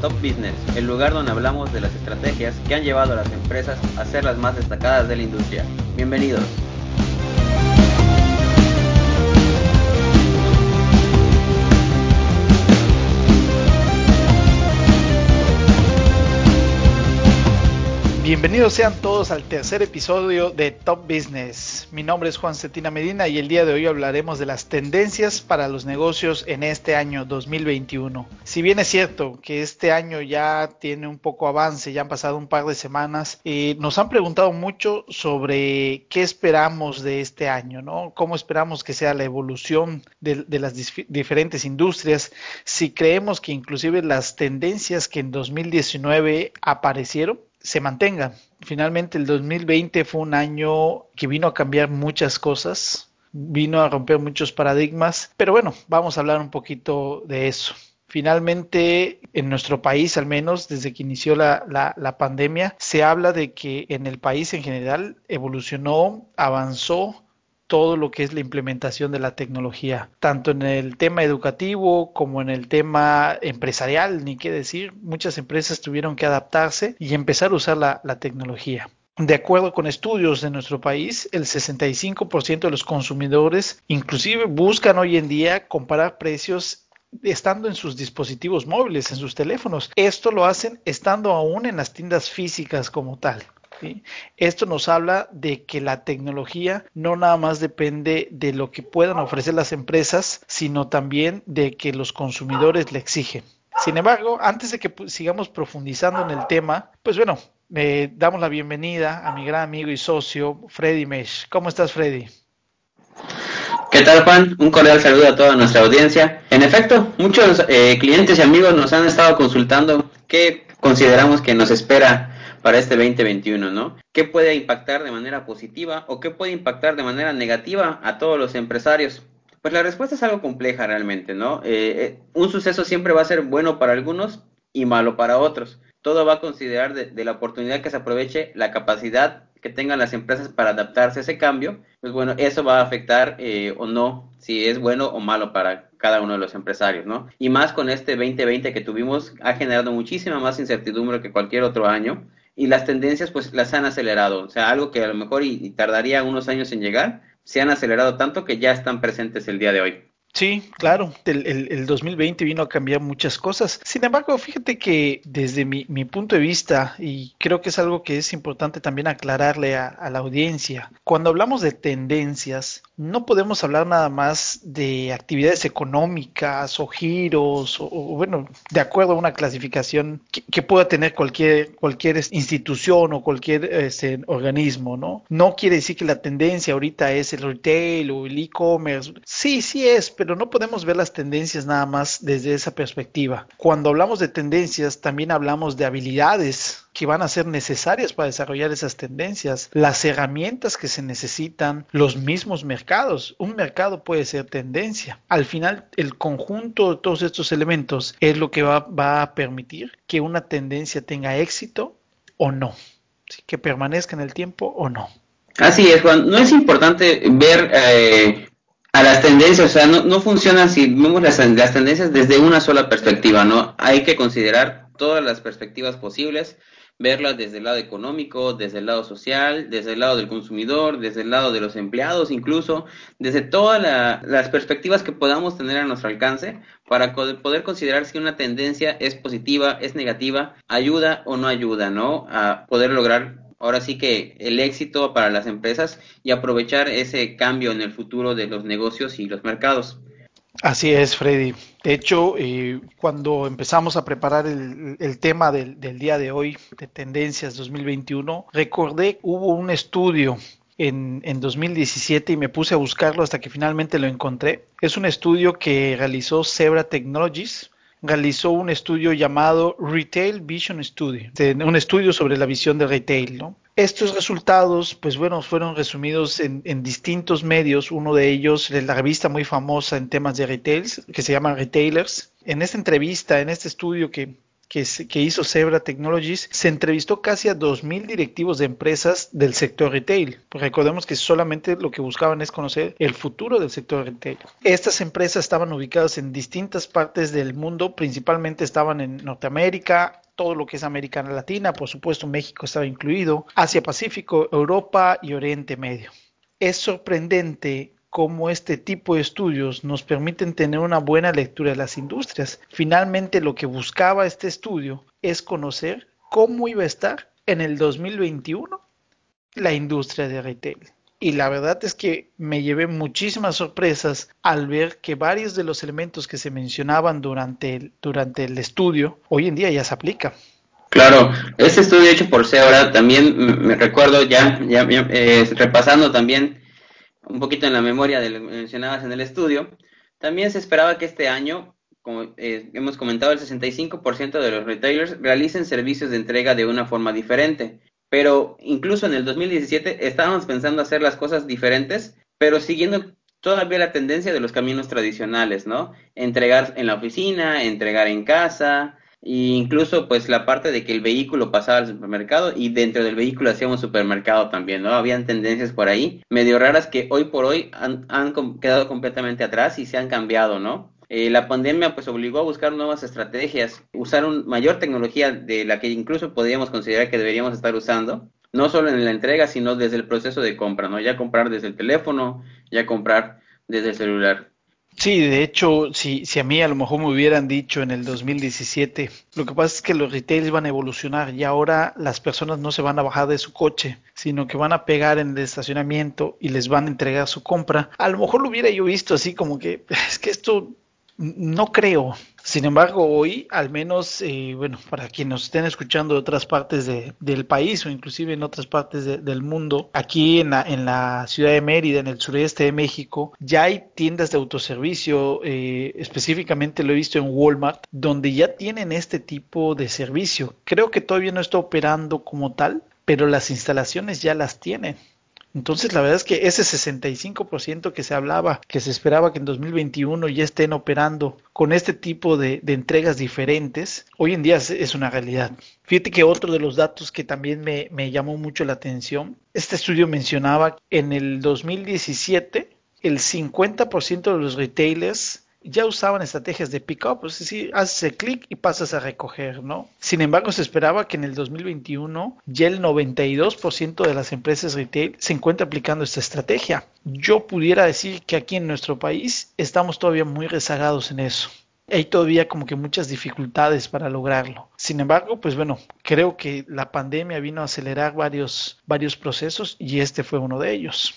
Top Business, el lugar donde hablamos de las estrategias que han llevado a las empresas a ser las más destacadas de la industria. Bienvenidos. Bienvenidos sean todos al tercer episodio de Top Business. Mi nombre es Juan Cetina Medina y el día de hoy hablaremos de las tendencias para los negocios en este año 2021. Si bien es cierto que este año ya tiene un poco avance, ya han pasado un par de semanas, eh, nos han preguntado mucho sobre qué esperamos de este año, ¿no? ¿Cómo esperamos que sea la evolución de, de las diferentes industrias? Si creemos que inclusive las tendencias que en 2019 aparecieron, se mantenga. Finalmente el 2020 fue un año que vino a cambiar muchas cosas, vino a romper muchos paradigmas, pero bueno, vamos a hablar un poquito de eso. Finalmente, en nuestro país, al menos desde que inició la, la, la, pandemia, se habla de que en el país en general evolucionó, avanzó todo lo que es la implementación de la tecnología, tanto en el tema educativo como en el tema empresarial, ni qué decir, muchas empresas tuvieron que adaptarse y empezar a usar la, la tecnología. De acuerdo con estudios de nuestro país, el 65% de los consumidores inclusive buscan hoy en día comparar precios estando en sus dispositivos móviles, en sus teléfonos. Esto lo hacen estando aún en las tiendas físicas como tal. Esto nos habla de que la tecnología no nada más depende de lo que puedan ofrecer las empresas, sino también de que los consumidores le exigen. Sin embargo, antes de que sigamos profundizando en el tema, pues bueno, me damos la bienvenida a mi gran amigo y socio Freddy Mesh. ¿Cómo estás, Freddy? ¿Qué tal, Juan? Un cordial saludo a toda nuestra audiencia. En efecto, muchos eh, clientes y amigos nos han estado consultando qué consideramos que nos espera para este 2021, ¿no? ¿Qué puede impactar de manera positiva o qué puede impactar de manera negativa a todos los empresarios? Pues la respuesta es algo compleja realmente, ¿no? Eh, un suceso siempre va a ser bueno para algunos y malo para otros. Todo va a considerar de, de la oportunidad que se aproveche, la capacidad que tengan las empresas para adaptarse a ese cambio, pues bueno, eso va a afectar eh, o no si es bueno o malo para cada uno de los empresarios, ¿no? Y más con este 2020 que tuvimos, ha generado muchísima más incertidumbre que cualquier otro año y las tendencias pues las han acelerado, o sea, algo que a lo mejor y, tardaría unos años en llegar, se han acelerado tanto que ya están presentes el día de hoy. Sí, claro, el, el, el, 2020 vino a cambiar muchas cosas. Sin embargo, fíjate que desde mi, punto de vista, y creo que es algo que es importante también aclararle a, la audiencia, cuando hablamos de tendencias, no podemos hablar nada más de actividades económicas o giros, o, o bueno, de acuerdo a una clasificación que, que, pueda tener cualquier, cualquier institución o cualquier este, organismo, ¿no? No quiere decir que la tendencia ahorita es el retail o el e-commerce. Sí, sí es, pero no podemos ver las tendencias nada más desde esa perspectiva. Cuando hablamos de tendencias, también hablamos de habilidades que van a ser necesarias para desarrollar esas tendencias, las herramientas que se necesitan, los mismos mercados. Un mercado puede ser tendencia. Al final, el conjunto de todos estos elementos es lo que va, a permitir que una tendencia tenga éxito o no, que permanezca en el tiempo o no. Así es, Juan. No es importante ver eh, a las tendencias, o sea, no, no funciona si vemos las, las, tendencias desde una sola perspectiva, ¿no? Hay que considerar todas las perspectivas posibles, verlas desde el lado económico, desde el lado social, desde el lado del consumidor, desde el lado de los empleados incluso, desde todas la, las perspectivas que podamos tener a nuestro alcance para poder considerar si una tendencia es positiva, es negativa, ayuda o no ayuda, ¿no? A poder lograr ahora sí que el éxito para las empresas y aprovechar ese cambio en el futuro de los negocios y los mercados. Así es, Freddy. De hecho, eh, cuando empezamos a preparar el, tema del, del, día de hoy, de Tendencias 2021, recordé, hubo un estudio en, en 2017 y me puse a buscarlo hasta que finalmente lo encontré. Es un estudio que realizó Zebra Technologies, realizó un estudio llamado Retail Vision Study, un estudio sobre la visión de retail, ¿no? Estos resultados, pues bueno, fueron resumidos en, en, distintos medios. Uno de ellos es la revista muy famosa en temas de retail, que se llama Retailers. En esta entrevista, en este estudio que, que, hizo Zebra Technologies, se entrevistó casi a 2.000 directivos de empresas del sector retail. recordemos que solamente lo que buscaban es conocer el futuro del sector retail. Estas empresas estaban ubicadas en distintas partes del mundo, principalmente estaban en Norteamérica, todo lo que es América Latina, por supuesto México estaba incluido, Asia Pacífico, Europa y Oriente Medio. Es sorprendente cómo este tipo de estudios nos permiten tener una buena lectura de las industrias. Finalmente lo que buscaba este estudio es conocer cómo iba a estar en el 2021 la industria de retail. Y la verdad es que me llevé muchísimas sorpresas al ver que varios de los elementos que se mencionaban durante el, durante el estudio hoy en día ya se aplican. Claro, este estudio hecho por Seora también me recuerdo ya, ya, eh, repasando también un poquito en la memoria de lo que mencionabas en el estudio, también se esperaba que este año, como eh, hemos comentado, el 65% de los retailers realicen servicios de entrega de una forma diferente. Pero incluso en el 2017 estábamos pensando hacer las cosas diferentes, pero siguiendo todavía la tendencia de los caminos tradicionales, ¿no? Entregar en la oficina, entregar en casa, e incluso pues la parte de que el vehículo pasaba al supermercado y dentro del vehículo hacíamos supermercado también, ¿no? Habían tendencias por ahí medio raras que hoy por hoy han, quedado completamente atrás y se han cambiado, ¿no? Eh, la pandemia pues obligó a buscar nuevas estrategias, usar un, mayor tecnología de la que incluso podríamos considerar que deberíamos estar usando, no solo en la entrega, sino desde el proceso de compra, ¿no? Ya comprar desde el teléfono, ya comprar desde el celular. Sí, de hecho, si, si a mí a lo mejor me hubieran dicho en el 2017, lo que pasa es que los retails van a evolucionar y ahora las personas no se van a bajar de su coche, sino que van a pegar en el estacionamiento y les van a entregar su compra. A lo mejor lo hubiera yo visto así como que es que esto no creo. Sin embargo, hoy, al menos, eh, bueno, para quienes nos estén escuchando de otras partes del país o inclusive en otras partes del mundo, aquí en la, en la ciudad de Mérida, en el sureste de México, ya hay tiendas de autoservicio, eh, específicamente lo he visto en Walmart, donde ya tienen este tipo de servicio. Creo que todavía no está operando como tal, pero las instalaciones ya las tienen. Entonces, la verdad es que ese 65% que se hablaba, que se esperaba que en 2021 ya estén operando con este tipo de, entregas diferentes, hoy en día es, una realidad. Fíjate que otro de los datos que también me, me llamó mucho la atención, este estudio mencionaba en el 2017 el 50% de los retailers ya usaban estrategias de pick-up, es decir, haces clic y pasas a recoger, ¿no? Sin embargo, se esperaba que en el 2021 ya el 92% de las empresas retail se encuentra aplicando esta estrategia. Yo pudiera decir que aquí en nuestro país estamos todavía muy rezagados en eso hay todavía como que muchas dificultades para lograrlo. Sin embargo, pues bueno, creo que la pandemia vino a acelerar varios, varios procesos y este fue uno de ellos.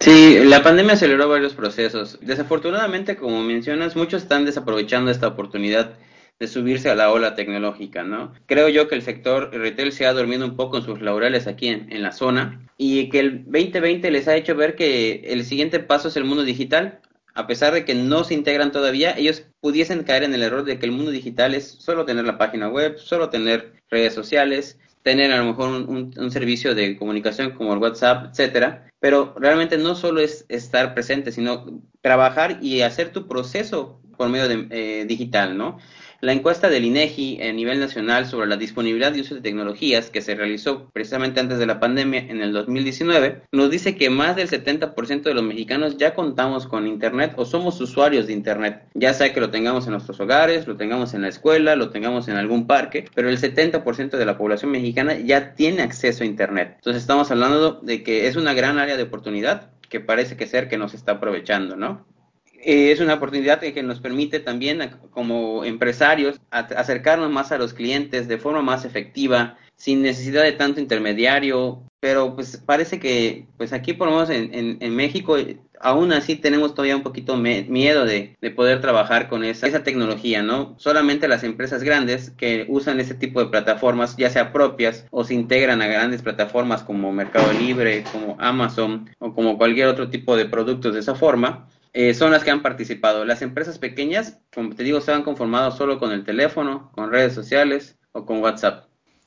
Sí, la pandemia aceleró varios procesos. Desafortunadamente, como mencionas, muchos están desaprovechando esta oportunidad de subirse a la ola tecnológica, ¿no? Creo yo que el sector retail se ha dormido un poco en sus laureles aquí en, en, la zona y que el 2020 les ha hecho ver que el siguiente paso es el mundo digital a pesar de que no se integran todavía, ellos pudiesen caer en el error de que el mundo digital es solo tener la página web, solo tener redes sociales, tener a lo mejor un, servicio de comunicación como el WhatsApp, etcétera, pero realmente no solo es estar presente, sino trabajar y hacer tu proceso por medio de, eh, digital, ¿no? La encuesta del INEGI a nivel nacional sobre la disponibilidad y uso de tecnologías que se realizó precisamente antes de la pandemia en el 2019 nos dice que más del 70% de los mexicanos ya contamos con Internet o somos usuarios de Internet, ya sea que lo tengamos en nuestros hogares, lo tengamos en la escuela, lo tengamos en algún parque, pero el 70% de la población mexicana ya tiene acceso a Internet. Entonces estamos hablando de que es una gran área de oportunidad que parece que ser que nos está aprovechando, ¿no? Eh, es una oportunidad que nos permite también como empresarios acercarnos más a los clientes de forma más efectiva, sin necesidad de tanto intermediario, pero pues parece que pues aquí por lo menos en, en, México aún así tenemos todavía un poquito miedo de, de, poder trabajar con esa, esa tecnología, ¿no? Solamente las empresas grandes que usan ese tipo de plataformas, ya sea propias o se integran a grandes plataformas como Mercado Libre, como Amazon o como cualquier otro tipo de productos de esa forma, eh, son las que han participado. Las empresas pequeñas, como te digo, se han conformado solo con el teléfono, con redes sociales o con WhatsApp.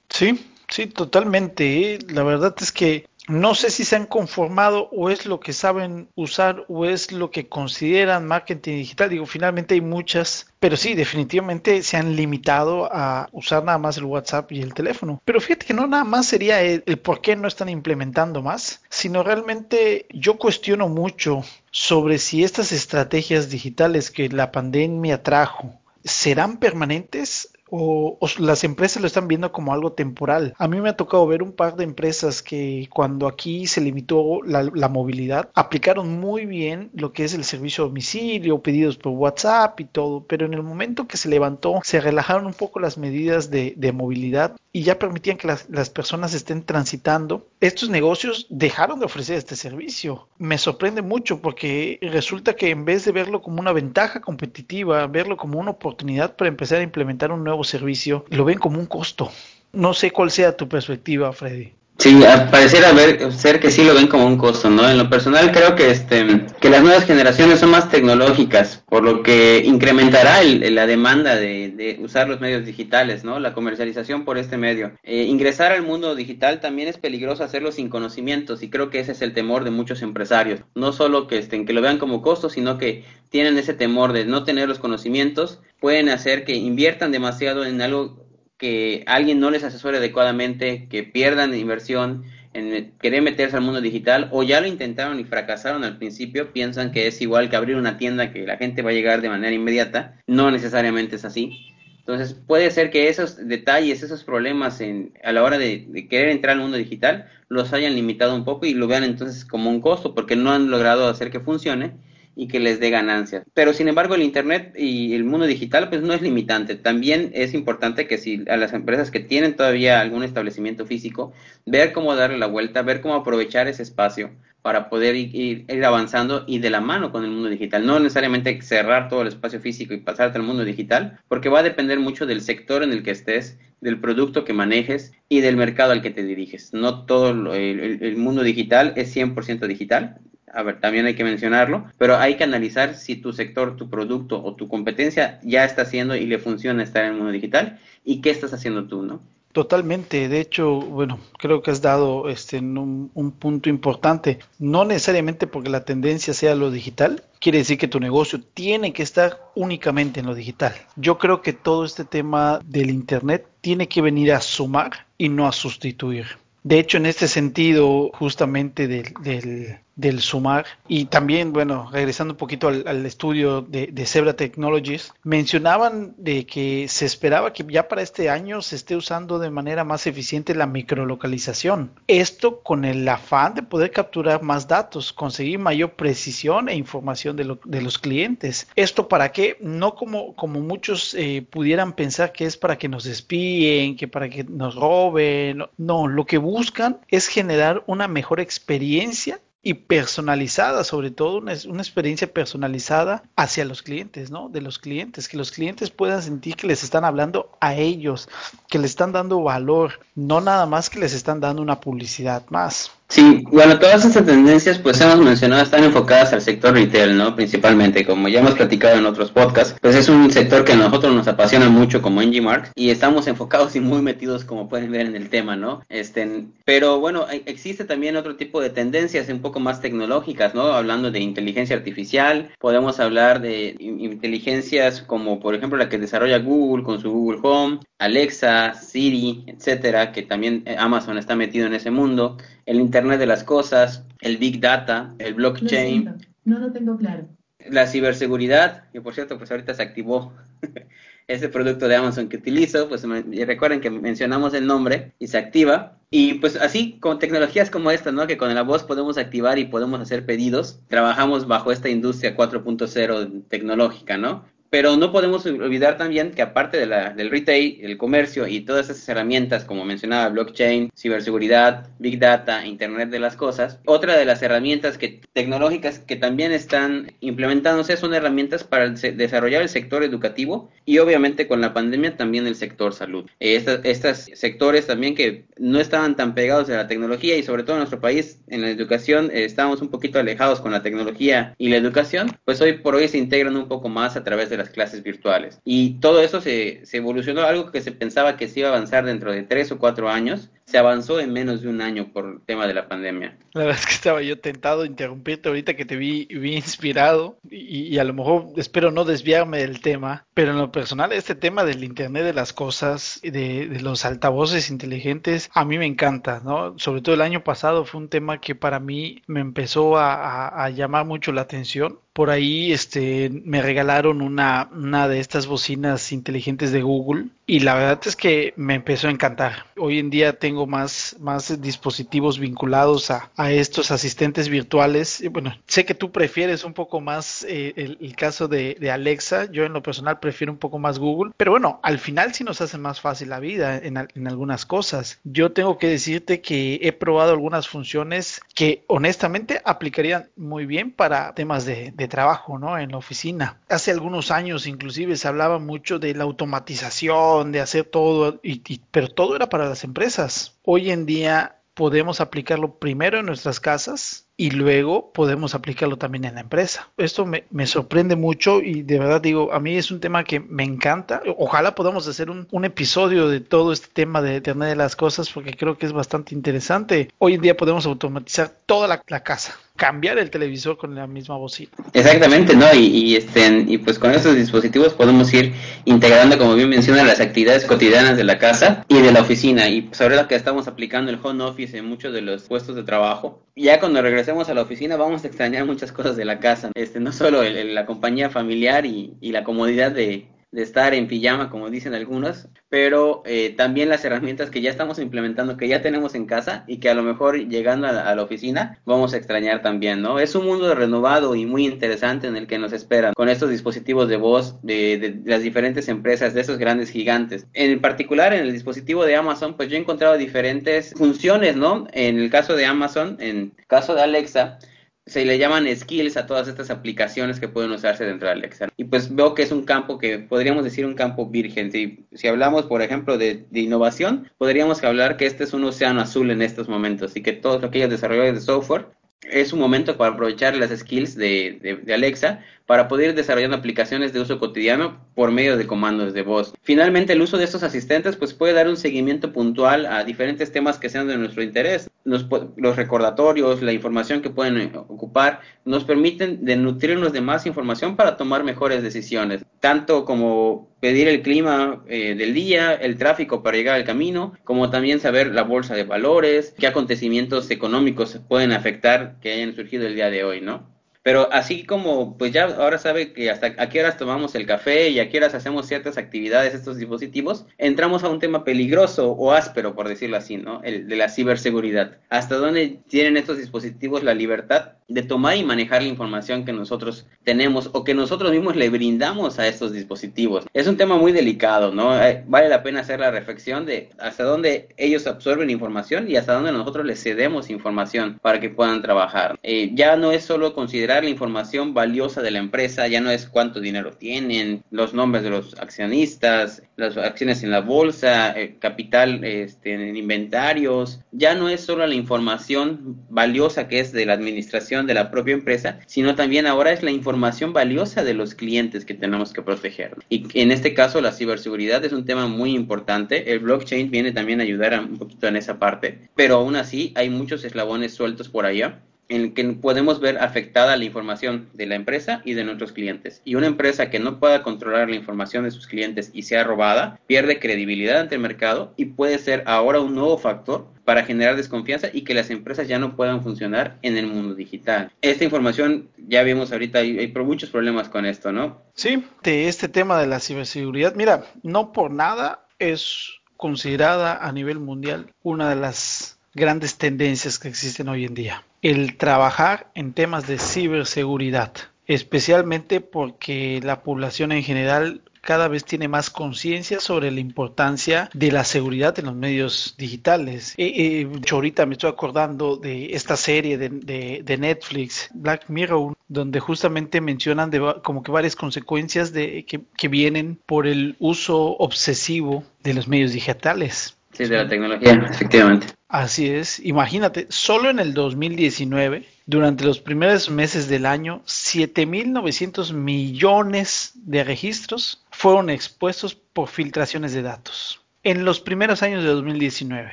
Sí, sí, totalmente. ¿eh? La verdad es que no sé si se han conformado o es lo que saben usar o es lo que consideran marketing digital. Digo, finalmente hay muchas, pero sí, definitivamente se han limitado a usar nada más el WhatsApp y el teléfono. Pero fíjate que no nada más sería el, el por qué no están implementando más, sino realmente yo cuestiono mucho sobre si estas estrategias digitales que la pandemia trajo serán permanentes o, las empresas lo están viendo como algo temporal. A mí me ha tocado ver un par de empresas que cuando aquí se limitó la, movilidad, aplicaron muy bien lo que es el servicio a domicilio, pedidos por WhatsApp y todo, pero en el momento que se levantó, se relajaron un poco las medidas de, movilidad y ya permitían que las, las personas estén transitando. Estos negocios dejaron de ofrecer este servicio. Me sorprende mucho porque resulta que en vez de verlo como una ventaja competitiva, verlo como una oportunidad para empezar a implementar un nuevo servicio, lo ven como un costo. No sé cuál sea tu perspectiva, Freddy. Sí, pareciera ver, ser que sí lo ven como un costo, ¿no? En lo personal creo que este que las nuevas generaciones son más tecnológicas, por lo que incrementará la demanda de, usar los medios digitales, ¿no? La comercialización por este medio. Eh, ingresar al mundo digital también es peligroso hacerlo sin conocimientos y creo que ese es el temor de muchos empresarios. No solo que, estén, que lo vean como costo, sino que tienen ese temor de no tener los conocimientos, pueden hacer que inviertan demasiado en algo que alguien no les asesore adecuadamente, que pierdan inversión en querer meterse al mundo digital o ya lo intentaron y fracasaron al principio, piensan que es igual que abrir una tienda que la gente va a llegar de manera inmediata, no necesariamente es así. Entonces puede ser que esos detalles, esos problemas en, a la hora de, de, querer entrar al mundo digital los hayan limitado un poco y lo vean entonces como un costo porque no han logrado hacer que funcione y que les dé ganancias. Pero sin embargo el Internet y el mundo digital pues no es limitante. También es importante que si a las empresas que tienen todavía algún establecimiento físico, ver cómo darle la vuelta, ver cómo aprovechar ese espacio para poder ir, avanzando y de la mano con el mundo digital. No necesariamente cerrar todo el espacio físico y pasarte al mundo digital, porque va a depender mucho del sector en el que estés, del producto que manejes y del mercado al que te diriges. No todo el mundo digital es 100% digital a ver, también hay que mencionarlo, pero hay que analizar si tu sector, tu producto o tu competencia ya está haciendo y le funciona estar en el mundo digital y qué estás haciendo tú, ¿no? Totalmente, de hecho, bueno, creo que has dado este un, un, punto importante. No necesariamente porque la tendencia sea lo digital, quiere decir que tu negocio tiene que estar únicamente en lo digital. Yo creo que todo este tema del Internet tiene que venir a sumar y no a sustituir. De hecho, en este sentido, justamente del, del sumar. Y también, bueno, regresando un poquito al, estudio de, de, Zebra Technologies, mencionaban de que se esperaba que ya para este año se esté usando de manera más eficiente la microlocalización. Esto con el afán de poder capturar más datos, conseguir mayor precisión e información de, lo, de los clientes. ¿Esto para qué? No como, como muchos eh, pudieran pensar que es para que nos espíen, que para que nos roben. No, lo que buscan es generar una mejor experiencia y personalizada, sobre todo una, experiencia personalizada hacia los clientes, ¿no? De los clientes, que los clientes puedan sentir que les están hablando a ellos, que les están dando valor, no nada más que les están dando una publicidad más. Sí, bueno, todas estas tendencias, pues hemos mencionado, están enfocadas al sector retail, ¿no? Principalmente, como ya hemos platicado en otros podcasts, pues es un sector que a nosotros nos apasiona mucho como NG y estamos enfocados y muy metidos, como pueden ver en el tema, ¿no? Este, pero bueno, existe también otro tipo de tendencias un poco más tecnológicas, ¿no? Hablando de inteligencia artificial, podemos hablar de inteligencias como, por ejemplo, la que desarrolla Google con su Google Home, Alexa, Siri, etcétera, que también eh, Amazon está metido en ese mundo el Internet de las Cosas, el Big Data, el blockchain. no lo tengo claro. La ciberseguridad, que por cierto, pues ahorita se activó ese producto de Amazon que utilizo, pues recuerden que mencionamos el nombre y se activa. Y pues así con tecnologías como esta, ¿no? Que con la voz podemos activar y podemos hacer pedidos. Trabajamos bajo esta industria 4.0 tecnológica, ¿no? Pero no podemos olvidar también que aparte de la, del retail, el comercio y todas esas herramientas, como mencionaba, blockchain, ciberseguridad, big data, internet de las cosas, otra de las herramientas que, tecnológicas que también están implementándose son herramientas para desarrollar el sector educativo y obviamente con la pandemia también el sector salud. Estos sectores también que no estaban tan pegados a la tecnología y sobre todo en nuestro país, en la educación, eh, estábamos un poquito alejados con la tecnología y la educación, pues hoy por hoy se integran un poco más a través de las clases virtuales. Y todo eso se, se evolucionó, algo que se pensaba que se iba a avanzar dentro de tres o cuatro años, se avanzó en menos de un año por el tema de la pandemia. La verdad es que estaba yo tentado de interrumpirte ahorita que te vi, vi inspirado y, a lo mejor espero no desviarme del tema, pero en lo personal este tema del Internet de las cosas, de, de los altavoces inteligentes, a mí me encanta, ¿no? Sobre todo el año pasado fue un tema que para mí me empezó a llamar mucho la atención por ahí este, me regalaron una, una de estas bocinas inteligentes de Google y la verdad es que me empezó a encantar. Hoy en día tengo más, más dispositivos vinculados a, a estos asistentes virtuales. Bueno, sé que tú prefieres un poco más eh, el, caso de, de, Alexa. Yo en lo personal prefiero un poco más Google. Pero bueno, al final sí nos hace más fácil la vida en, en algunas cosas. Yo tengo que decirte que he probado algunas funciones que honestamente aplicarían muy bien para temas de, de trabajo, ¿no? En la oficina. Hace algunos años inclusive se hablaba mucho de la automatización, de hacer todo, y, pero todo era para las empresas. Hoy en día podemos aplicarlo primero en nuestras casas y luego podemos aplicarlo también en la empresa. Esto me, sorprende mucho y de verdad digo, a mí es un tema que me encanta. Ojalá podamos hacer un, episodio de todo este tema de Internet de las Cosas porque creo que es bastante interesante. Hoy en día podemos automatizar toda la, casa cambiar el televisor con la misma bocina. Exactamente, ¿no? Y, y, este, y pues con estos dispositivos podemos ir integrando, como bien menciona, las actividades cotidianas de la casa y de la oficina. Y pues ahora que estamos aplicando el home office en muchos de los puestos de trabajo, ya cuando regresemos a la oficina vamos a extrañar muchas cosas de la casa, este, no solo la compañía familiar y, la comodidad de, estar en pijama, como dicen algunos, pero eh, también las herramientas que ya estamos implementando, que ya tenemos en casa y que a lo mejor llegando a la, oficina vamos a extrañar también, ¿no? Es un mundo renovado y muy interesante en el que nos esperan con estos dispositivos de voz de, de, las diferentes empresas, de esos grandes gigantes. En particular, en el dispositivo de Amazon, pues yo he encontrado diferentes funciones, ¿no? En el caso de Amazon, en el caso de Alexa, se le llaman skills a todas estas aplicaciones que pueden usarse dentro de Alexa. Y pues veo que es un campo que podríamos decir un campo virgen. Si, si hablamos, por ejemplo, de, innovación, podríamos hablar que este es un océano azul en estos momentos y que todos aquellos desarrolladores de software es un momento para aprovechar las skills de, de, Alexa para poder ir desarrollando aplicaciones de uso cotidiano por medio de comandos de voz. Finalmente, el uso de estos asistentes pues, puede dar un seguimiento puntual a diferentes temas que sean de nuestro interés. Los, recordatorios, la información que pueden ocupar, nos permiten nutrirnos de más información para tomar mejores decisiones, tanto como pedir el clima eh, del día, el tráfico para llegar al camino, como también saber la bolsa de valores, qué acontecimientos económicos pueden afectar que hayan surgido el día de hoy, ¿no? Pero así como, pues ya ahora sabe que hasta a qué horas tomamos el café y a qué horas hacemos ciertas actividades, estos dispositivos, entramos a un tema peligroso o áspero, por decirlo así, ¿no? El de la ciberseguridad. ¿Hasta dónde tienen estos dispositivos la libertad de tomar y manejar la información que nosotros tenemos o que nosotros mismos le brindamos a estos dispositivos? Es un tema muy delicado, ¿no? Eh, vale la pena hacer la reflexión de hasta dónde ellos absorben información y hasta dónde nosotros les cedemos información para que puedan trabajar. Eh, ya no es solo considerar la información valiosa de la empresa, ya no es cuánto dinero tienen, los nombres de los accionistas, las acciones en la bolsa, el capital este, en inventarios, ya no es solo la información valiosa que es de la administración de la propia empresa, sino también ahora es la información valiosa de los clientes que tenemos que proteger. Y en este caso la ciberseguridad es un tema muy importante, el blockchain viene también a ayudar un poquito en esa parte, pero aún así hay muchos eslabones sueltos por allá en el que podemos ver afectada la información de la empresa y de nuestros clientes. Y una empresa que no pueda controlar la información de sus clientes y sea robada, pierde credibilidad ante el mercado y puede ser ahora un nuevo factor para generar desconfianza y que las empresas ya no puedan funcionar en el mundo digital. Esta información, ya vimos ahorita, hay, muchos problemas con esto, ¿no? Sí, de este tema de la ciberseguridad, mira, no por nada es considerada a nivel mundial una de las grandes tendencias que existen hoy en día. El trabajar en temas de ciberseguridad, especialmente porque la población en general cada vez tiene más conciencia sobre la importancia de la seguridad en los medios digitales. Eh, eh, ahorita me estoy acordando de esta serie de, Netflix, Black Mirror, donde justamente mencionan de, como que varias consecuencias de, que, que vienen por el uso obsesivo de los medios digitales. Sí, de la tecnología, efectivamente. Así es. Imagínate, solo en el 2019, durante los primeros meses del año, 7.900 millones de registros fueron expuestos por filtraciones de datos. en los primeros años de 2019.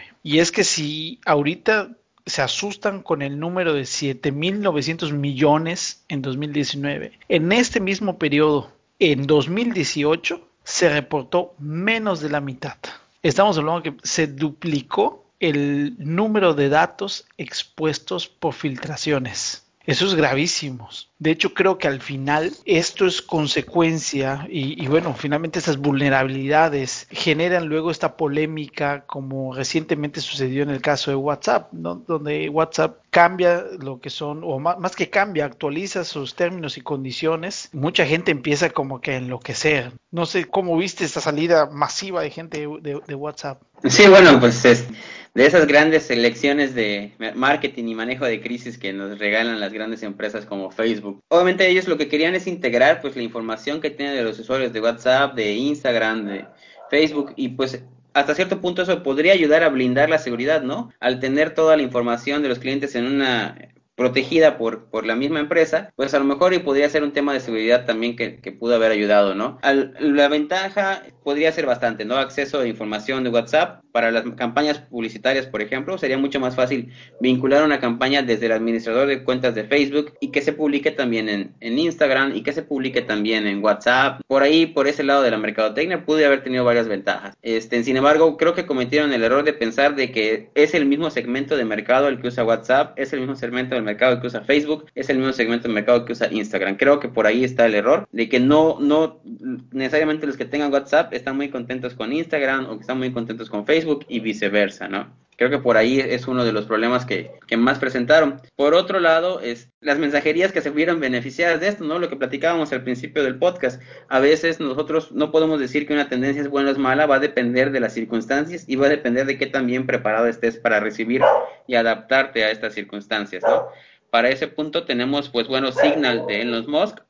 Y es que si ahorita se asustan con el número de 7.900 millones en 2019, en este mismo periodo, en 2018, se reportó menos de la mitad. Estamos hablando que se duplicó el número de datos expuestos por filtraciones. Eso es gravísimo. De hecho, creo que al final esto es consecuencia y, bueno, finalmente estas vulnerabilidades generan luego esta polémica como recientemente sucedió en el caso de WhatsApp, donde WhatsApp cambia lo que son, o más, que cambia, actualiza sus términos y condiciones. Mucha gente empieza como que a enloquecer. No sé cómo viste esta salida masiva de gente de, WhatsApp. Sí, bueno, pues es de esas grandes selecciones de marketing y manejo de crisis que nos regalan las grandes empresas como Facebook Obviamente ellos lo que querían es integrar pues la información que tienen de los usuarios de WhatsApp, de Instagram, de Facebook y pues hasta cierto punto eso podría ayudar a blindar la seguridad, ¿no? Al tener toda la información de los clientes en una protegida por, por la misma empresa, pues a lo mejor y podría ser un tema de seguridad también que, que pudo haber ayudado, ¿no? la ventaja podría ser bastante, ¿no? Acceso a información de WhatsApp para las campañas publicitarias, por ejemplo, sería mucho más fácil vincular una campaña desde el administrador de cuentas de Facebook y que se publique también en, Instagram y que se publique también en WhatsApp. Por ahí, por ese lado de la mercadotecnia, pude haber tenido varias ventajas. Este, sin embargo, creo que cometieron el error de pensar de que es el mismo segmento de mercado el que usa WhatsApp, es el mismo segmento de mercado que usa Facebook, es el mismo segmento de mercado que usa Instagram. Creo que por ahí está el error de que no, no necesariamente los que tengan WhatsApp están muy contentos con Instagram o que están muy contentos con Facebook y viceversa, ¿no? Creo que por ahí es uno de los problemas que, que, más presentaron. Por otro lado, es las mensajerías que se vieron beneficiadas de esto, ¿no? Lo que platicábamos al principio del podcast. A veces nosotros no podemos decir que una tendencia es buena o es mala, va a depender de las circunstancias y va a depender de qué tan bien preparado estés para recibir y adaptarte a estas circunstancias, ¿no? Para ese punto tenemos, pues bueno, Signal de Elon Musk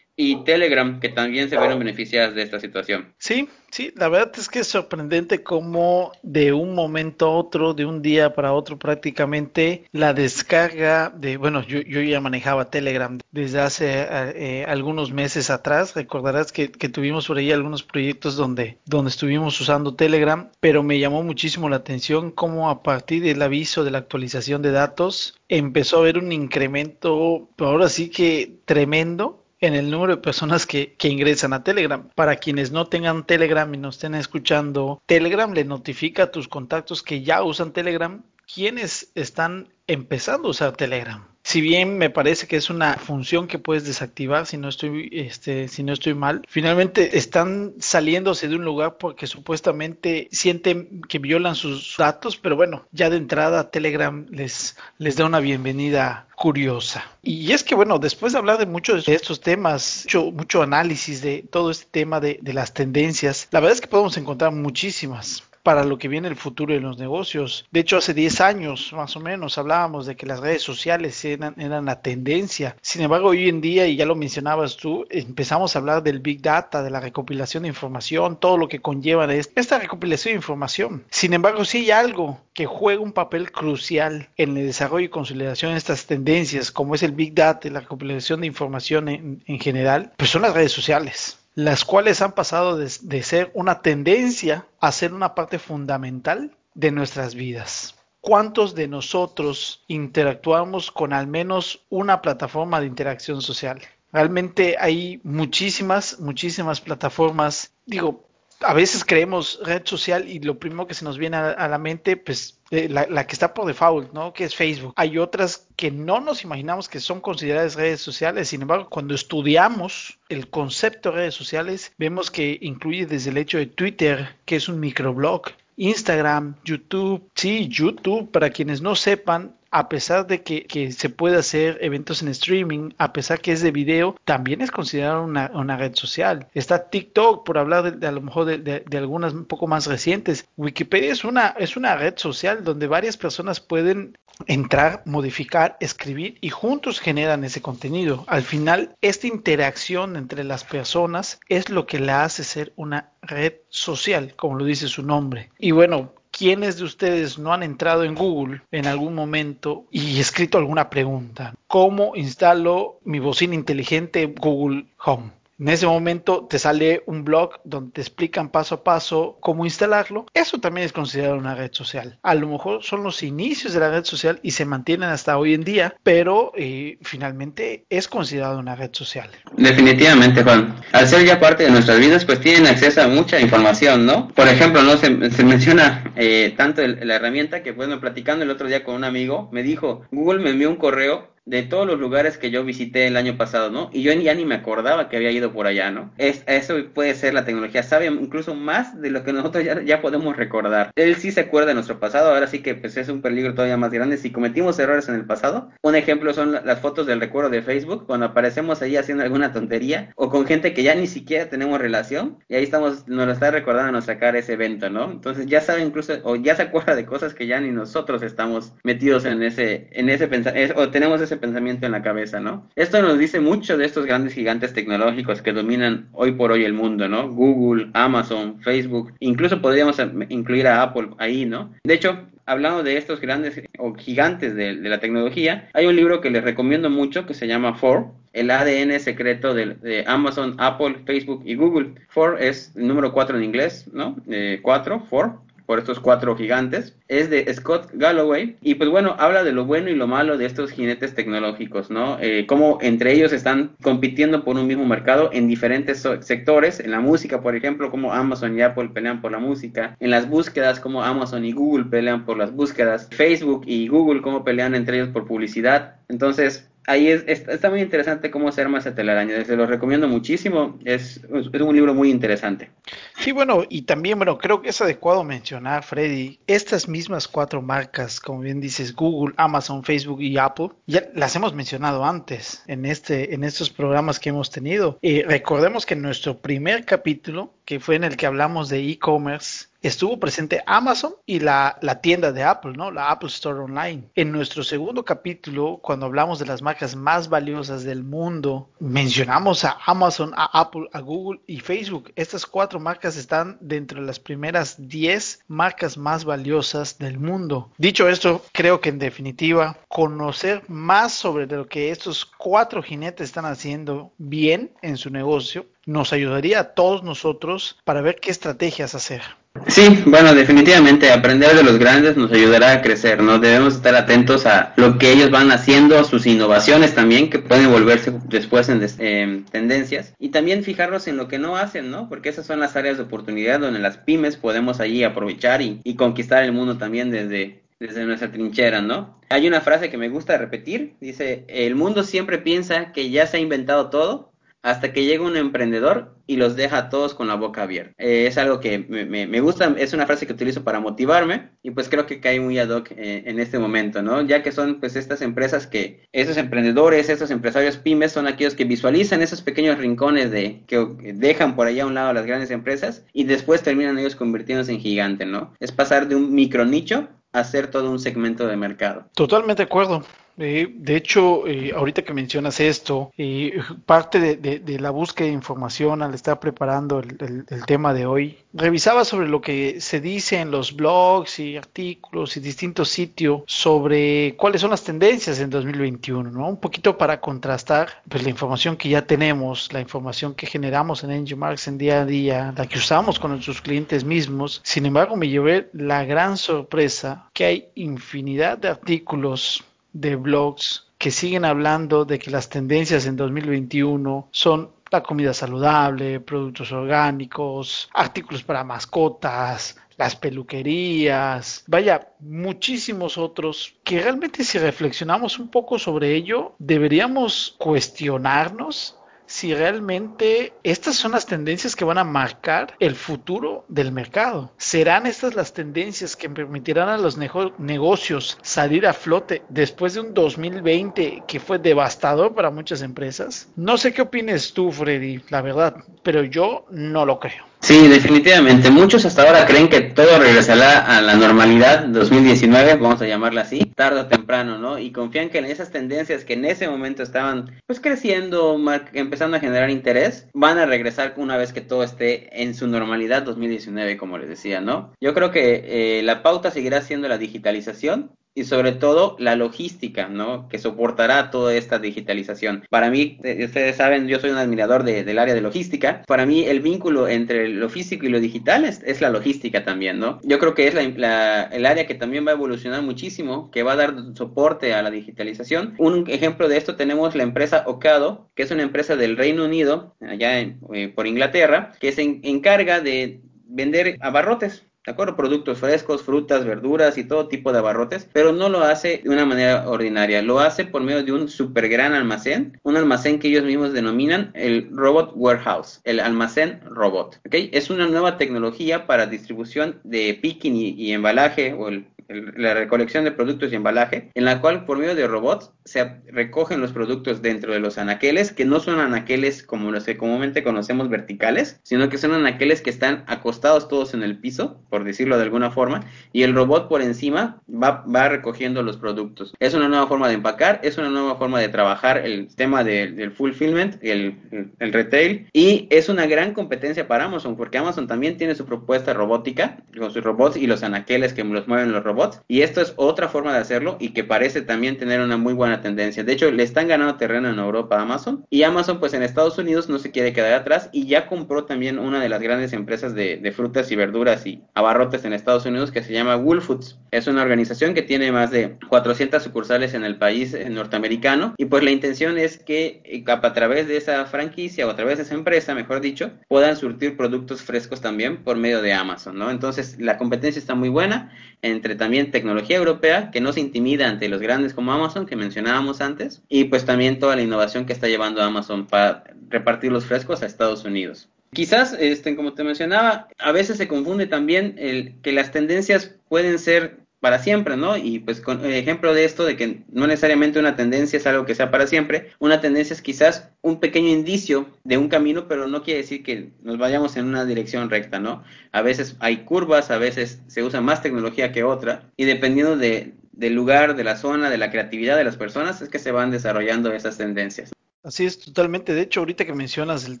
y Telegram, que también se vieron beneficiadas de esta situación. Sí, sí, la verdad es que es sorprendente cómo de un momento a otro, de un día para otro prácticamente, la descarga de, bueno, yo, yo ya manejaba Telegram desde hace eh, algunos meses atrás, recordarás que, que, tuvimos por ahí algunos proyectos donde, donde estuvimos usando Telegram, pero me llamó muchísimo la atención cómo a partir del aviso de la actualización de datos empezó a haber un incremento, ahora sí que tremendo en el número de personas que, que, ingresan a Telegram. Para quienes no tengan Telegram y no estén escuchando, Telegram le notifica a tus contactos que ya usan Telegram quienes están empezando a usar Telegram. Si bien me parece que es una función que puedes desactivar si no estoy, este, si no estoy mal, finalmente están saliéndose de un lugar porque supuestamente sienten que violan sus datos, pero bueno, ya de entrada Telegram les, les da una bienvenida curiosa. Y es que bueno, después de hablar de muchos de estos temas, mucho, mucho análisis de todo este tema de, de las tendencias, la verdad es que podemos encontrar muchísimas para lo que viene el futuro de los negocios. De hecho, hace 10 años más o menos hablábamos de que las redes sociales eran, la tendencia. Sin embargo, hoy en día, y ya lo mencionabas tú, empezamos a hablar del Big Data, de la recopilación de información, todo lo que conlleva esta recopilación de información. Sin embargo, sí hay algo que juega un papel crucial en el desarrollo y consolidación de estas tendencias, como es el Big Data la recopilación de información en, en general, pues son las redes sociales las cuales han pasado de, ser una tendencia a ser una parte fundamental de nuestras vidas. ¿Cuántos de nosotros interactuamos con al menos una plataforma de interacción social? Realmente hay muchísimas, muchísimas plataformas. Digo, a veces creemos red social y lo primero que se nos viene a, la mente, pues eh, la, que está por default, ¿no? Que es Facebook. Hay otras que no nos imaginamos que son consideradas redes sociales. Sin embargo, cuando estudiamos el concepto de redes sociales, vemos que incluye desde el hecho de Twitter, que es un microblog, Instagram, YouTube, sí, YouTube, para quienes no sepan, a pesar de que, se puede hacer eventos en streaming, a pesar que es de video, también es considerado una, red social. Está TikTok, por hablar de, a lo mejor de, algunas un poco más recientes. Wikipedia es una, es una red social donde varias personas pueden entrar, modificar, escribir y juntos generan ese contenido. Al final, esta interacción entre las personas es lo que la hace ser una red social, como lo dice su nombre. Y bueno, ¿quiénes de ustedes no han entrado en Google en algún momento y escrito alguna pregunta? ¿Cómo instalo mi bocina inteligente Google Home? En ese momento te sale un blog donde te explican paso a paso cómo instalarlo. Eso también es considerado una red social. A lo mejor son los inicios de la red social y se mantienen hasta hoy en día, pero eh, finalmente es considerado una red social. Definitivamente, Juan. Al ser ya parte de nuestras vidas, pues tienen acceso a mucha información, ¿no? Por ejemplo, no se, menciona eh, tanto la herramienta que, bueno, platicando el otro día con un amigo, me dijo, Google me envió un correo de todos los lugares que yo visité el año pasado, ¿no? Y yo ya ni me acordaba que había ido por allá, ¿no? Es, eso puede ser la tecnología, sabe incluso más de lo que nosotros ya, podemos recordar. Él sí se acuerda de nuestro pasado, ahora sí que pues es un peligro todavía más grande. Si cometimos errores en el pasado, un ejemplo son las fotos del recuerdo de Facebook, cuando aparecemos ahí haciendo alguna tontería, o con gente que ya ni siquiera tenemos relación, y ahí estamos, nos lo está recordando nos sacar ese evento, ¿no? Entonces ya sabe incluso, o ya se acuerda de cosas que ya ni nosotros estamos metidos en ese, en ese pensamiento, o tenemos ese pensamiento en la cabeza, ¿no? Esto nos dice mucho de estos grandes gigantes tecnológicos que dominan hoy por hoy el mundo, ¿no? Google, Amazon, Facebook, incluso podríamos incluir a Apple ahí, ¿no? De hecho, hablando de estos grandes o gigantes de, la tecnología, hay un libro que les recomiendo mucho que se llama For, el ADN secreto de, Amazon, Apple, Facebook y Google. For es el número 4 en inglés, ¿no? 4, eh, For por estos cuatro gigantes, es de Scott Galloway y pues bueno, habla de lo bueno y lo malo de estos jinetes tecnológicos, ¿no? Eh, cómo entre ellos están compitiendo por un mismo mercado en diferentes sectores, en la música, por ejemplo, como Amazon y Apple pelean por la música, en las búsquedas, como Amazon y Google pelean por las búsquedas, Facebook y Google cómo pelean entre ellos por publicidad. Entonces, ahí es, está muy interesante cómo arma esa telaraña. Se lo recomiendo muchísimo. Es, es, un libro muy interesante. Sí, bueno, y también, bueno, creo que es adecuado mencionar, Freddy, estas mismas cuatro marcas, como bien dices, Google, Amazon, Facebook y Apple, ya las hemos mencionado antes en, este, en estos programas que hemos tenido. Eh, recordemos que en nuestro primer capítulo, que fue en el que hablamos de e-commerce, estuvo presente Amazon y la, tienda de Apple, ¿no? La Apple Store Online. En nuestro segundo capítulo, cuando hablamos de las marcas más valiosas del mundo, mencionamos a Amazon, a Apple, a Google y Facebook. Estas cuatro marcas están dentro de las primeras 10 marcas más valiosas del mundo. Dicho esto, creo que en definitiva, conocer más sobre lo que estos cuatro jinetes están haciendo bien en su negocio nos ayudaría a todos nosotros para ver qué estrategias hacer. Sí, bueno, definitivamente aprender de los grandes nos ayudará a crecer, ¿no? Debemos estar atentos a lo que ellos van haciendo, sus innovaciones también, que pueden volverse después en tendencias, y también fijarnos en lo que no hacen, ¿no? Porque esas son las áreas de oportunidad donde las pymes podemos allí aprovechar y, conquistar el mundo también desde nuestra trinchera, ¿no? Hay una frase que me gusta repetir, dice, el mundo siempre piensa que ya se ha inventado todo, hasta que llega un emprendedor y los deja a todos con la boca abierta. Eh, es algo que me, gusta, es una frase que utilizo para motivarme y pues creo que cae muy ad hoc eh, en este momento, ¿no? Ya que son pues estas empresas que, esos emprendedores, esos empresarios pymes son aquellos que visualizan esos pequeños rincones de que dejan por allá a un lado las grandes empresas y después terminan ellos convirtiéndose en gigante, ¿no? Es pasar de un micro nicho a ser todo un segmento de mercado. Totalmente de acuerdo. Eh, de hecho, eh, ahorita que mencionas esto, eh, parte de, la búsqueda de información al estar preparando el, tema de hoy, revisaba sobre lo que se dice en los blogs y artículos y distintos sitios sobre cuáles son las tendencias en 2021, ¿no? Un poquito para contrastar pues, la información que ya tenemos, la información que generamos en Marks en día a día, la que usamos con nuestros clientes mismos. Sin embargo, me llevé la gran sorpresa que hay infinidad de artículos de blogs que siguen hablando de que las tendencias en 2021 son la comida saludable, productos orgánicos, artículos para mascotas, las peluquerías, vaya, muchísimos otros que realmente si reflexionamos un poco sobre ello, deberíamos cuestionarnos si realmente estas son las tendencias que van a marcar el futuro del mercado. ¿Serán estas las tendencias que permitirán a los negocios salir a flote después de un 2020 que fue devastador para muchas empresas? No sé qué opines tú, Freddy, la verdad, pero yo no lo creo. Sí, definitivamente. Muchos hasta ahora creen que todo regresará a la normalidad 2019, vamos a llamarla así, tarde o temprano, ¿no? Y confían que esas tendencias que en ese momento estaban pues creciendo, empezando a generar interés, van a regresar una vez que todo esté en su normalidad 2019, como les decía, ¿no? Yo creo que eh, la pauta seguirá siendo la digitalización, y sobre todo la logística, ¿no? Que soportará toda esta digitalización. Para mí, eh, ustedes saben, yo soy un admirador del área de logística. Para mí, el vínculo entre lo físico y lo digital es, la logística también, ¿no? Yo creo que es el área que también va a evolucionar muchísimo, que va a dar soporte a la digitalización. Un ejemplo de esto tenemos la empresa Ocado, que es una empresa del Reino Unido, allá eh, por Inglaterra, que se encarga de vender abarrotes ¿de acuerdo? Productos frescos, frutas, verduras y todo tipo de abarrotes, pero no lo hace de una manera ordinaria, lo hace por medio de un super gran almacén, un almacén que ellos mismos denominan el Robot Warehouse, el almacén robot. Es una nueva tecnología para distribución de picking y embalaje o el la recolección de productos y embalaje, en la cual por medio de robots se recogen los productos dentro de los anaqueles, que no son anaqueles como los que comúnmente conocemos verticales, sino que son anaqueles que están acostados todos en el piso, por decirlo de alguna forma, y el robot por encima va, va recogiendo los productos. Es una nueva forma de empacar, es una nueva forma de trabajar el tema del fulfillment, el, el retail, y es una gran competencia para Amazon, porque Amazon también tiene su propuesta robótica, con sus robots y los anaqueles que los mueven los robots y esto es otra forma de hacerlo y que parece también tener una muy buena tendencia. De hecho, le están ganando terreno en Europa a Amazon y Amazon pues en Estados Unidos no se quiere quedar atrás y ya compró también una de las grandes empresas de, frutas y verduras y abarrotes en Estados Unidos que se llama Wool Foods. Es una organización que tiene más de 400 sucursales en el país norteamericano y pues la intención es que eh, a través de esa franquicia o a través de esa empresa, mejor dicho, puedan surtir productos frescos también por medio de Amazon, ¿no? Entonces la competencia está muy buena entre también tecnología europea que no se intimida ante los grandes como Amazon que mencionábamos antes y pues también toda la innovación que está llevando Amazon para repartir los frescos a Estados Unidos. Quizás, este, como te mencionaba, a veces se confunde también el que las tendencias pueden ser para siempre, ¿no? Y pues con ejemplo de esto, de que no necesariamente una tendencia es algo que sea para siempre, una tendencia es quizás un pequeño indicio de un camino, pero no quiere decir que nos vayamos en una dirección recta, ¿no? A veces hay curvas, a veces se usa más tecnología que otra, y dependiendo de, del lugar, de la zona, de la creatividad de las personas, es que se van desarrollando esas tendencias. Así es, totalmente. De hecho, ahorita que mencionas el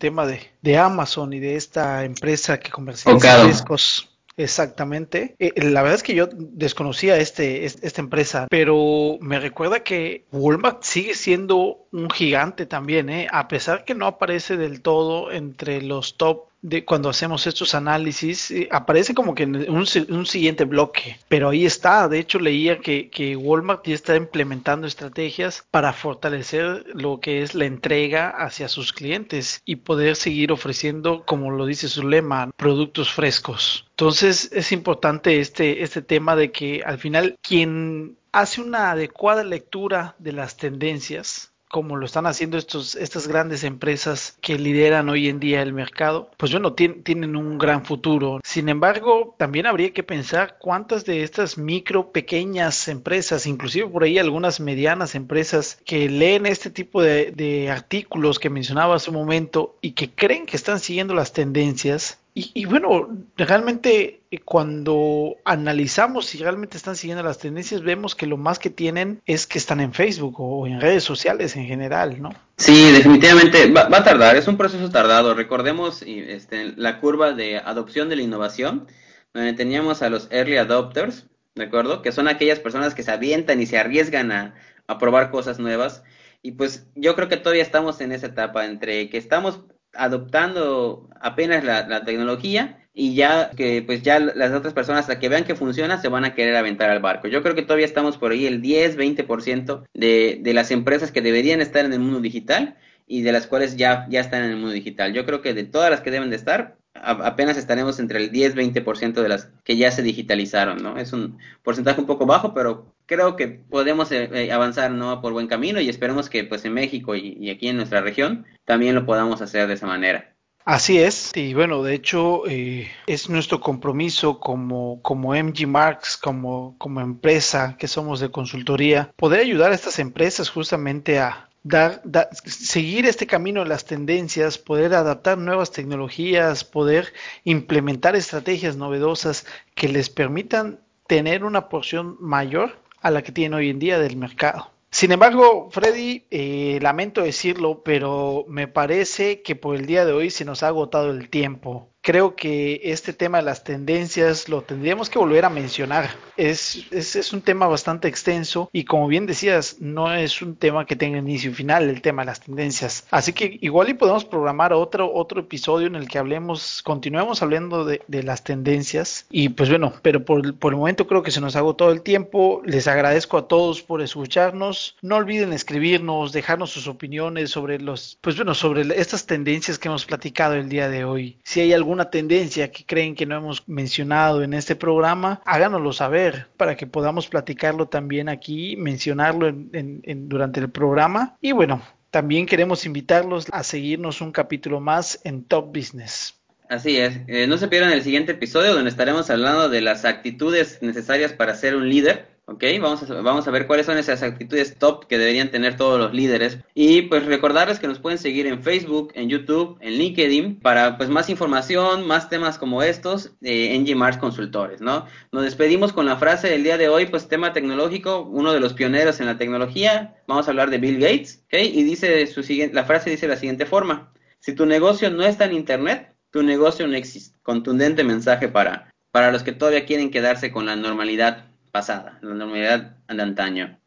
tema de, de Amazon y de esta empresa que comercializa discos Exactamente. Eh, la verdad es que yo desconocía este, esta empresa, pero me recuerda que Walmart sigue siendo un gigante también, ¿eh? a pesar que no aparece del todo entre los top de cuando hacemos estos análisis, eh, aparece como que un, siguiente bloque, pero ahí está. De hecho, leía que, que, Walmart ya está implementando estrategias para fortalecer lo que es la entrega hacia sus clientes y poder seguir ofreciendo, como lo dice su lema, productos frescos. Entonces, es importante este, este tema de que al final quien hace una adecuada lectura de las tendencias, como lo están haciendo estos, estas grandes empresas que lideran hoy en día el mercado, pues bueno, tienen un gran futuro. Sin embargo, también habría que pensar cuántas de estas micro, pequeñas empresas, inclusive por ahí algunas medianas empresas que leen este tipo de, de artículos que mencionaba hace un momento y que creen que están siguiendo las tendencias, y, bueno, realmente eh, cuando analizamos si realmente están siguiendo las tendencias, vemos que lo más que tienen es que están en Facebook o en redes sociales en general, ¿no? Sí, definitivamente va, a tardar, es un proceso tardado. Recordemos este, la curva de adopción de la innovación, donde teníamos a los early adopters, ¿de acuerdo? Que son aquellas personas que se avientan y se arriesgan a probar cosas nuevas. Y pues yo creo que todavía estamos en esa etapa entre que estamos adoptando apenas la, tecnología y ya que pues ya las otras personas hasta que vean que funciona se van a querer aventar al barco. Yo creo que todavía estamos por ahí el 10, 20% de, de las empresas que deberían estar en el mundo digital y de las cuales ya, ya están en el mundo digital. Yo creo que de todas las que deben de estar, apenas estaremos entre el 10-20% de las que ya se digitalizaron, ¿no? Es un porcentaje un poco bajo, pero creo que podemos eh, eh, avanzar, ¿no? Por buen camino y esperemos que pues en México y, aquí en nuestra región también lo podamos hacer de esa manera. Así es, y bueno, de hecho eh, es nuestro compromiso como, como MG Marks, como, como empresa que somos de consultoría, poder ayudar a estas empresas justamente a, dar, seguir este camino de las tendencias, poder adaptar nuevas tecnologías, poder implementar estrategias novedosas que les permitan tener una porción mayor a la que tienen hoy en día del mercado. Sin embargo, Freddy, eh, lamento decirlo, pero me parece que por el día de hoy se nos ha agotado el tiempo. Creo que este tema de las tendencias lo tendríamos que volver a mencionar. Es, es, es, un tema bastante extenso y como bien decías, no es un tema que tenga inicio y final, el tema de las tendencias. Así que igual y podemos programar otro, otro episodio en el que hablemos, continuemos hablando de, de las tendencias. Y pues bueno, pero por, por, el momento creo que se nos todo el tiempo. Les agradezco a todos por escucharnos. No olviden escribirnos, dejarnos sus opiniones sobre los, pues bueno, sobre estas tendencias que hemos platicado el día de hoy. Si hay alguna tendencia que creen que no hemos mencionado en este programa, háganoslo saber para que podamos platicarlo también aquí, mencionarlo en, durante el programa. Y bueno, también queremos invitarlos a seguirnos un capítulo más en Top Business. Así es. Eh, no se pierdan el siguiente episodio donde estaremos hablando de las actitudes necesarias para ser un líder. ¿Ok? Vamos a, vamos a ver cuáles son esas actitudes top que deberían tener todos los líderes. Y pues recordarles que nos pueden seguir en Facebook, en YouTube, en LinkedIn para pues más información, más temas como estos eh, en Gmars Consultores, ¿no? Nos despedimos con la frase del día de hoy, pues tema tecnológico, uno de los pioneros en la tecnología. Vamos a hablar de Bill Gates, ¿ok? Y dice su siguiente, la frase dice la siguiente forma. Si tu negocio no está en Internet, tu negocio no existe. Contundente mensaje para, para los que todavía quieren quedarse con la normalidad pasada, la normalidad de antaño.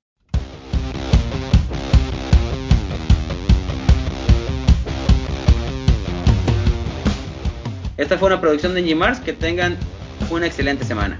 Esta fue una producción de G-Mars. Que tengan una excelente semana.